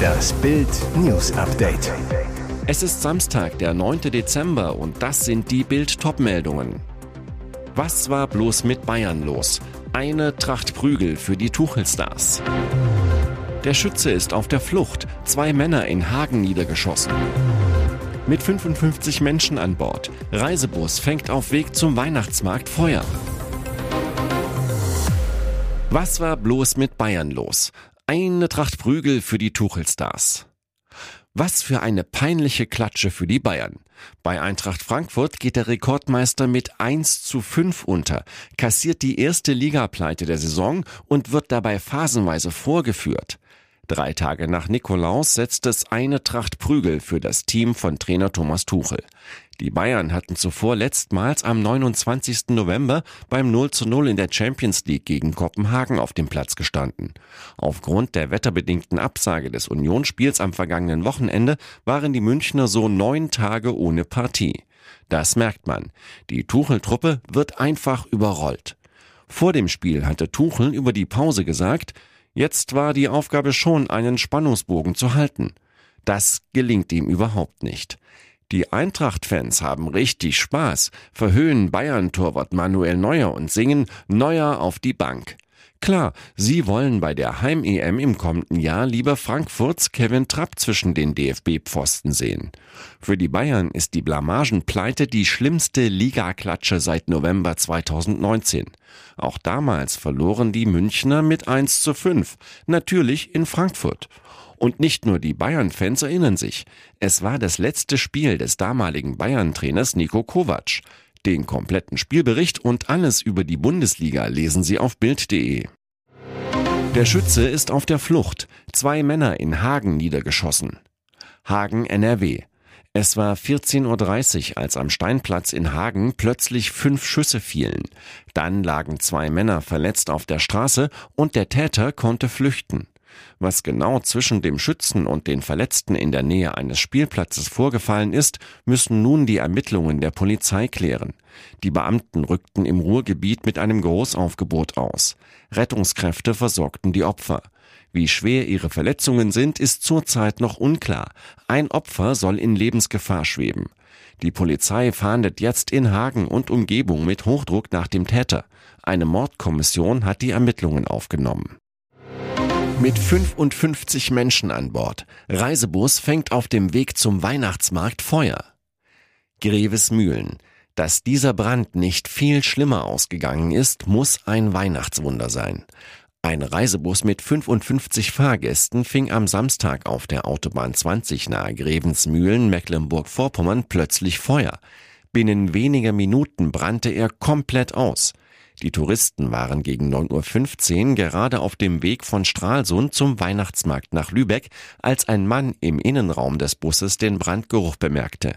Das Bild News Update. Es ist Samstag, der 9. Dezember und das sind die Bild meldungen Was war bloß mit Bayern los? Eine Tracht Prügel für die Tuchelstars. Der Schütze ist auf der Flucht, zwei Männer in Hagen niedergeschossen. Mit 55 Menschen an Bord. Reisebus fängt auf Weg zum Weihnachtsmarkt Feuer. Was war bloß mit Bayern los? Eine Tracht Prügel für die Tuchelstars. Was für eine peinliche Klatsche für die Bayern. Bei Eintracht Frankfurt geht der Rekordmeister mit 1 zu 5 unter, kassiert die erste Ligapleite der Saison und wird dabei phasenweise vorgeführt. Drei Tage nach Nikolaus setzt es eine Tracht Prügel für das Team von Trainer Thomas Tuchel. Die Bayern hatten zuvor letztmals am 29. November beim 0 zu 0 in der Champions League gegen Kopenhagen auf dem Platz gestanden. Aufgrund der wetterbedingten Absage des Unionsspiels am vergangenen Wochenende waren die Münchner so neun Tage ohne Partie. Das merkt man. Die Tuchel-Truppe wird einfach überrollt. Vor dem Spiel hatte Tuchel über die Pause gesagt, Jetzt war die Aufgabe schon, einen Spannungsbogen zu halten. Das gelingt ihm überhaupt nicht. Die Eintracht-Fans haben richtig Spaß, verhöhnen Bayern-Torwart Manuel Neuer und singen Neuer auf die Bank. Klar, sie wollen bei der Heim-EM im kommenden Jahr lieber Frankfurts Kevin Trapp zwischen den DFB-Pfosten sehen. Für die Bayern ist die Blamagenpleite die schlimmste Ligaklatsche seit November 2019. Auch damals verloren die Münchner mit 1 zu 5, natürlich in Frankfurt. Und nicht nur die Bayern-Fans erinnern sich. Es war das letzte Spiel des damaligen Bayern-Trainers Nico Kovac. Den kompletten Spielbericht und alles über die Bundesliga lesen Sie auf Bild.de. Der Schütze ist auf der Flucht. Zwei Männer in Hagen niedergeschossen. Hagen NRW. Es war 14.30 Uhr, als am Steinplatz in Hagen plötzlich fünf Schüsse fielen. Dann lagen zwei Männer verletzt auf der Straße und der Täter konnte flüchten. Was genau zwischen dem Schützen und den Verletzten in der Nähe eines Spielplatzes vorgefallen ist, müssen nun die Ermittlungen der Polizei klären. Die Beamten rückten im Ruhrgebiet mit einem Großaufgebot aus. Rettungskräfte versorgten die Opfer. Wie schwer ihre Verletzungen sind, ist zurzeit noch unklar. Ein Opfer soll in Lebensgefahr schweben. Die Polizei fahndet jetzt in Hagen und Umgebung mit Hochdruck nach dem Täter. Eine Mordkommission hat die Ermittlungen aufgenommen. Mit 55 Menschen an Bord. Reisebus fängt auf dem Weg zum Weihnachtsmarkt Feuer. Grevesmühlen. Dass dieser Brand nicht viel schlimmer ausgegangen ist, muss ein Weihnachtswunder sein. Ein Reisebus mit 55 Fahrgästen fing am Samstag auf der Autobahn 20 nahe Grevensmühlen, Mecklenburg-Vorpommern plötzlich Feuer. Binnen weniger Minuten brannte er komplett aus. Die Touristen waren gegen 9.15 Uhr gerade auf dem Weg von Stralsund zum Weihnachtsmarkt nach Lübeck, als ein Mann im Innenraum des Busses den Brandgeruch bemerkte.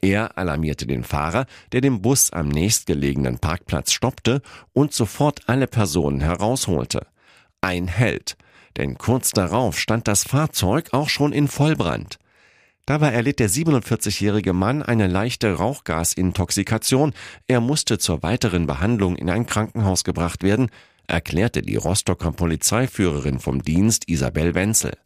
Er alarmierte den Fahrer, der den Bus am nächstgelegenen Parkplatz stoppte und sofort alle Personen herausholte. Ein Held, denn kurz darauf stand das Fahrzeug auch schon in Vollbrand. Dabei erlitt der 47-jährige Mann eine leichte Rauchgasintoxikation. Er musste zur weiteren Behandlung in ein Krankenhaus gebracht werden, erklärte die Rostocker Polizeiführerin vom Dienst Isabel Wenzel.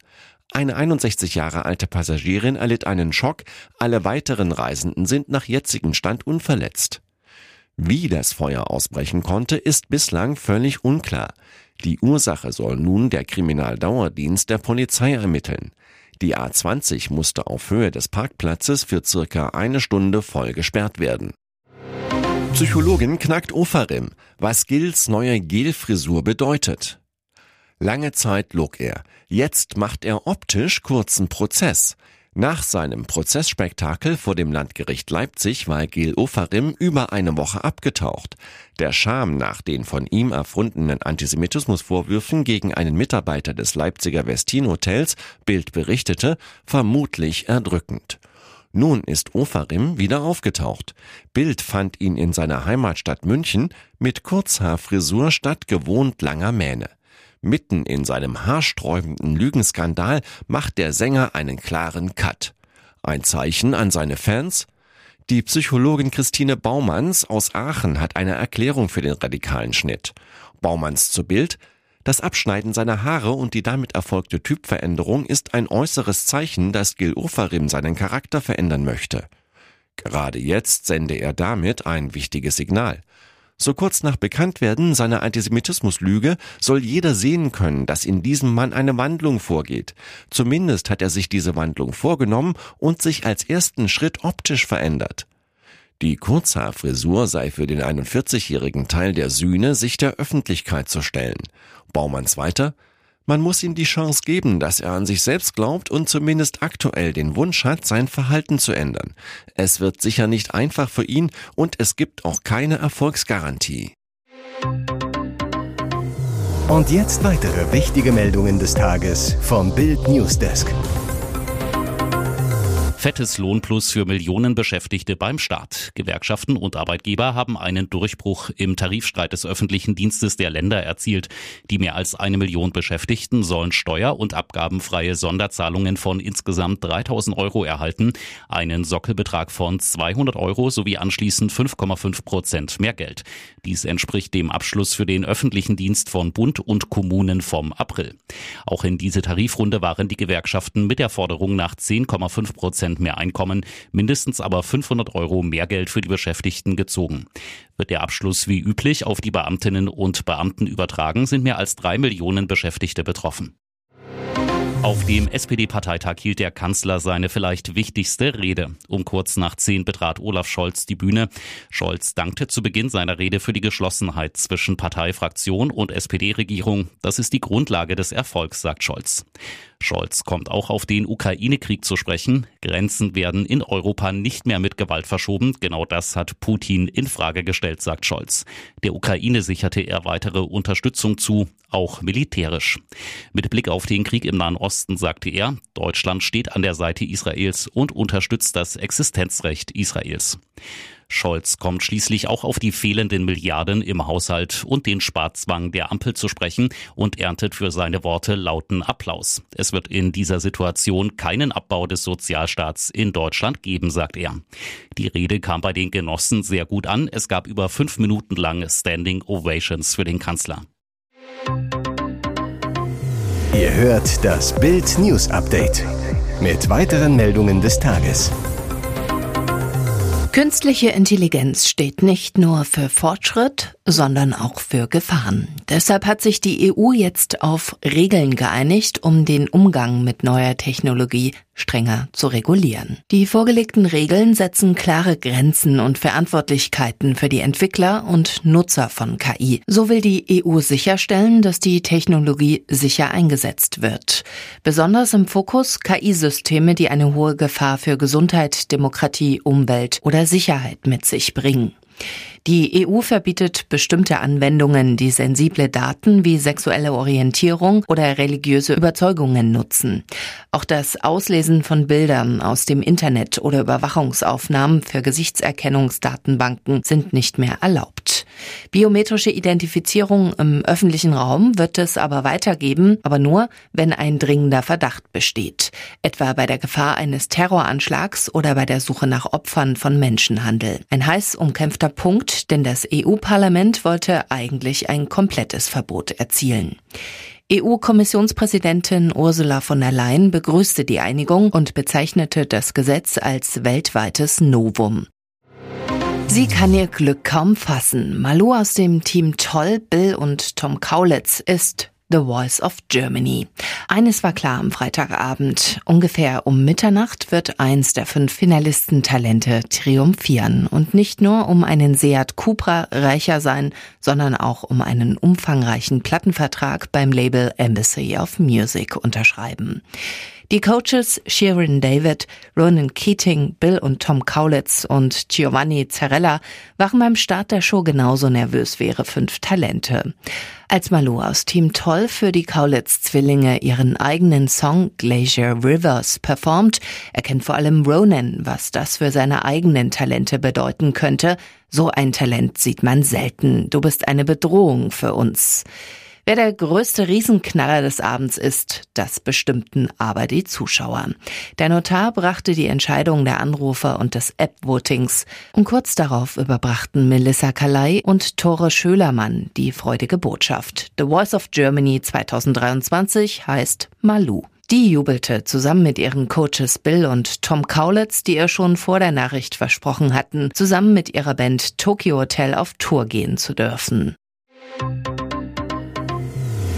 Eine 61 Jahre alte Passagierin erlitt einen Schock, alle weiteren Reisenden sind nach jetzigem Stand unverletzt. Wie das Feuer ausbrechen konnte, ist bislang völlig unklar. Die Ursache soll nun der Kriminaldauerdienst der Polizei ermitteln. Die A20 musste auf Höhe des Parkplatzes für circa eine Stunde voll gesperrt werden. Psychologin knackt Ofarim, was Gils neue Gelfrisur bedeutet. Lange Zeit log er. Jetzt macht er optisch kurzen Prozess. Nach seinem Prozessspektakel vor dem Landgericht Leipzig war Gil Ofarim über eine Woche abgetaucht. Der Scham nach den von ihm erfundenen Antisemitismusvorwürfen gegen einen Mitarbeiter des Leipziger Westin Hotels, Bild berichtete, vermutlich erdrückend. Nun ist Ofarim wieder aufgetaucht. Bild fand ihn in seiner Heimatstadt München mit Kurzhaarfrisur statt gewohnt langer Mähne. Mitten in seinem haarsträubenden Lügenskandal macht der Sänger einen klaren Cut. Ein Zeichen an seine Fans? Die Psychologin Christine Baumanns aus Aachen hat eine Erklärung für den radikalen Schnitt. Baumanns zu Bild. Das Abschneiden seiner Haare und die damit erfolgte Typveränderung ist ein äußeres Zeichen, dass Gil Ofarim seinen Charakter verändern möchte. Gerade jetzt sende er damit ein wichtiges Signal. So kurz nach Bekanntwerden seiner Antisemitismuslüge soll jeder sehen können, dass in diesem Mann eine Wandlung vorgeht. Zumindest hat er sich diese Wandlung vorgenommen und sich als ersten Schritt optisch verändert. Die Kurzhaarfrisur sei für den 41-jährigen Teil der Sühne, sich der Öffentlichkeit zu stellen. Baumanns weiter, man muss ihm die Chance geben, dass er an sich selbst glaubt und zumindest aktuell den Wunsch hat, sein Verhalten zu ändern. Es wird sicher nicht einfach für ihn und es gibt auch keine Erfolgsgarantie. Und jetzt weitere wichtige Meldungen des Tages vom Bild Newsdesk. Fettes Lohnplus für Millionen Beschäftigte beim Staat. Gewerkschaften und Arbeitgeber haben einen Durchbruch im Tarifstreit des öffentlichen Dienstes der Länder erzielt. Die mehr als eine Million Beschäftigten sollen steuer- und abgabenfreie Sonderzahlungen von insgesamt 3000 Euro erhalten, einen Sockelbetrag von 200 Euro sowie anschließend 5,5 Prozent mehr Geld. Dies entspricht dem Abschluss für den öffentlichen Dienst von Bund und Kommunen vom April. Auch in diese Tarifrunde waren die Gewerkschaften mit der Forderung nach 10,5 Prozent Prozent mehr Einkommen, mindestens aber 500 Euro mehr Geld für die Beschäftigten gezogen. Wird der Abschluss wie üblich auf die Beamtinnen und Beamten übertragen, sind mehr als drei Millionen Beschäftigte betroffen. Auf dem SPD-Parteitag hielt der Kanzler seine vielleicht wichtigste Rede. Um kurz nach zehn betrat Olaf Scholz die Bühne. Scholz dankte zu Beginn seiner Rede für die Geschlossenheit zwischen Parteifraktion und SPD-Regierung. Das ist die Grundlage des Erfolgs, sagt Scholz. Scholz kommt auch auf den Ukraine-Krieg zu sprechen. Grenzen werden in Europa nicht mehr mit Gewalt verschoben. Genau das hat Putin in Frage gestellt, sagt Scholz. Der Ukraine sicherte er weitere Unterstützung zu, auch militärisch. Mit Blick auf den Krieg im Nahen Osten sagte er, Deutschland steht an der Seite Israels und unterstützt das Existenzrecht Israels. Scholz kommt schließlich auch auf die fehlenden Milliarden im Haushalt und den Sparzwang der Ampel zu sprechen und erntet für seine Worte lauten Applaus. Es wird in dieser Situation keinen Abbau des Sozialstaats in Deutschland geben, sagt er. Die Rede kam bei den Genossen sehr gut an. Es gab über fünf Minuten lang Standing Ovations für den Kanzler. Ihr hört das Bild News Update mit weiteren Meldungen des Tages. Künstliche Intelligenz steht nicht nur für Fortschritt, sondern auch für Gefahren. Deshalb hat sich die EU jetzt auf Regeln geeinigt, um den Umgang mit neuer Technologie strenger zu regulieren. Die vorgelegten Regeln setzen klare Grenzen und Verantwortlichkeiten für die Entwickler und Nutzer von KI. So will die EU sicherstellen, dass die Technologie sicher eingesetzt wird. Besonders im Fokus KI-Systeme, die eine hohe Gefahr für Gesundheit, Demokratie, Umwelt oder Sicherheit mit sich bringen. Die EU verbietet bestimmte Anwendungen, die sensible Daten wie sexuelle Orientierung oder religiöse Überzeugungen nutzen. Auch das Auslesen von Bildern aus dem Internet oder Überwachungsaufnahmen für Gesichtserkennungsdatenbanken sind nicht mehr erlaubt. Biometrische Identifizierung im öffentlichen Raum wird es aber weitergeben, aber nur, wenn ein dringender Verdacht besteht, etwa bei der Gefahr eines Terroranschlags oder bei der Suche nach Opfern von Menschenhandel. Ein heiß umkämpfter Punkt denn das EU-Parlament wollte eigentlich ein komplettes Verbot erzielen. EU-Kommissionspräsidentin Ursula von der Leyen begrüßte die Einigung und bezeichnete das Gesetz als weltweites Novum. Sie kann ihr Glück kaum fassen. Malu aus dem Team Toll, Bill und Tom Kaulitz ist The Voice of Germany. Eines war klar am Freitagabend. Ungefähr um Mitternacht wird eins der fünf Finalisten-Talente triumphieren und nicht nur um einen Seat Cupra reicher sein, sondern auch um einen umfangreichen Plattenvertrag beim Label Embassy of Music unterschreiben. Die Coaches Sharon David, Ronan Keating, Bill und Tom Kaulitz und Giovanni Zarella waren beim Start der Show genauso nervös wie ihre fünf Talente. Als Malou aus Team Toll für die Kaulitz-Zwillinge ihren eigenen Song Glacier Rivers performt, erkennt vor allem Ronan, was das für seine eigenen Talente bedeuten könnte. So ein Talent sieht man selten. Du bist eine Bedrohung für uns. Wer der größte Riesenknaller des Abends ist, das bestimmten aber die Zuschauer. Der Notar brachte die Entscheidung der Anrufer und des App-Votings. Und kurz darauf überbrachten Melissa Kalei und Tore Schölermann die freudige Botschaft. The Voice of Germany 2023 heißt Malu. Die jubelte zusammen mit ihren Coaches Bill und Tom Kaulitz, die ihr schon vor der Nachricht versprochen hatten, zusammen mit ihrer Band Tokyo Hotel auf Tour gehen zu dürfen.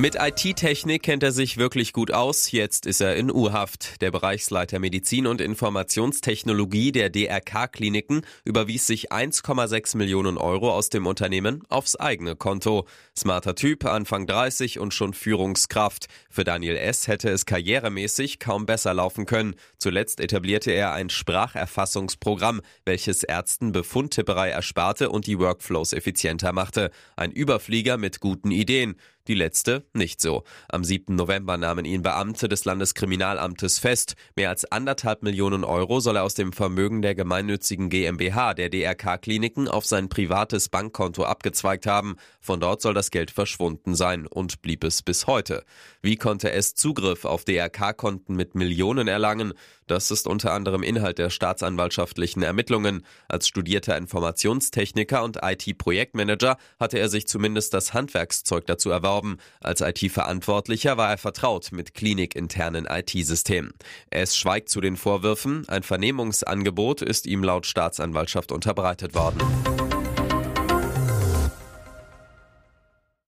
Mit IT-Technik kennt er sich wirklich gut aus. Jetzt ist er in U-Haft. Der Bereichsleiter Medizin und Informationstechnologie der DRK-Kliniken überwies sich 1,6 Millionen Euro aus dem Unternehmen aufs eigene Konto. Smarter Typ, Anfang 30 und schon Führungskraft. Für Daniel S. hätte es karrieremäßig kaum besser laufen können. Zuletzt etablierte er ein Spracherfassungsprogramm, welches Ärzten Befundtipperei ersparte und die Workflows effizienter machte. Ein Überflieger mit guten Ideen. Die letzte nicht so. Am 7. November nahmen ihn Beamte des Landeskriminalamtes fest. Mehr als anderthalb Millionen Euro soll er aus dem Vermögen der gemeinnützigen GmbH der DRK-Kliniken auf sein privates Bankkonto abgezweigt haben. Von dort soll das Geld verschwunden sein und blieb es bis heute. Wie konnte es Zugriff auf DRK-Konten mit Millionen erlangen? Das ist unter anderem Inhalt der staatsanwaltschaftlichen Ermittlungen. Als studierter Informationstechniker und IT-Projektmanager hatte er sich zumindest das Handwerkszeug dazu erworben. Als IT-Verantwortlicher war er vertraut mit klinikinternen IT-Systemen. Es schweigt zu den Vorwürfen. Ein Vernehmungsangebot ist ihm laut Staatsanwaltschaft unterbreitet worden.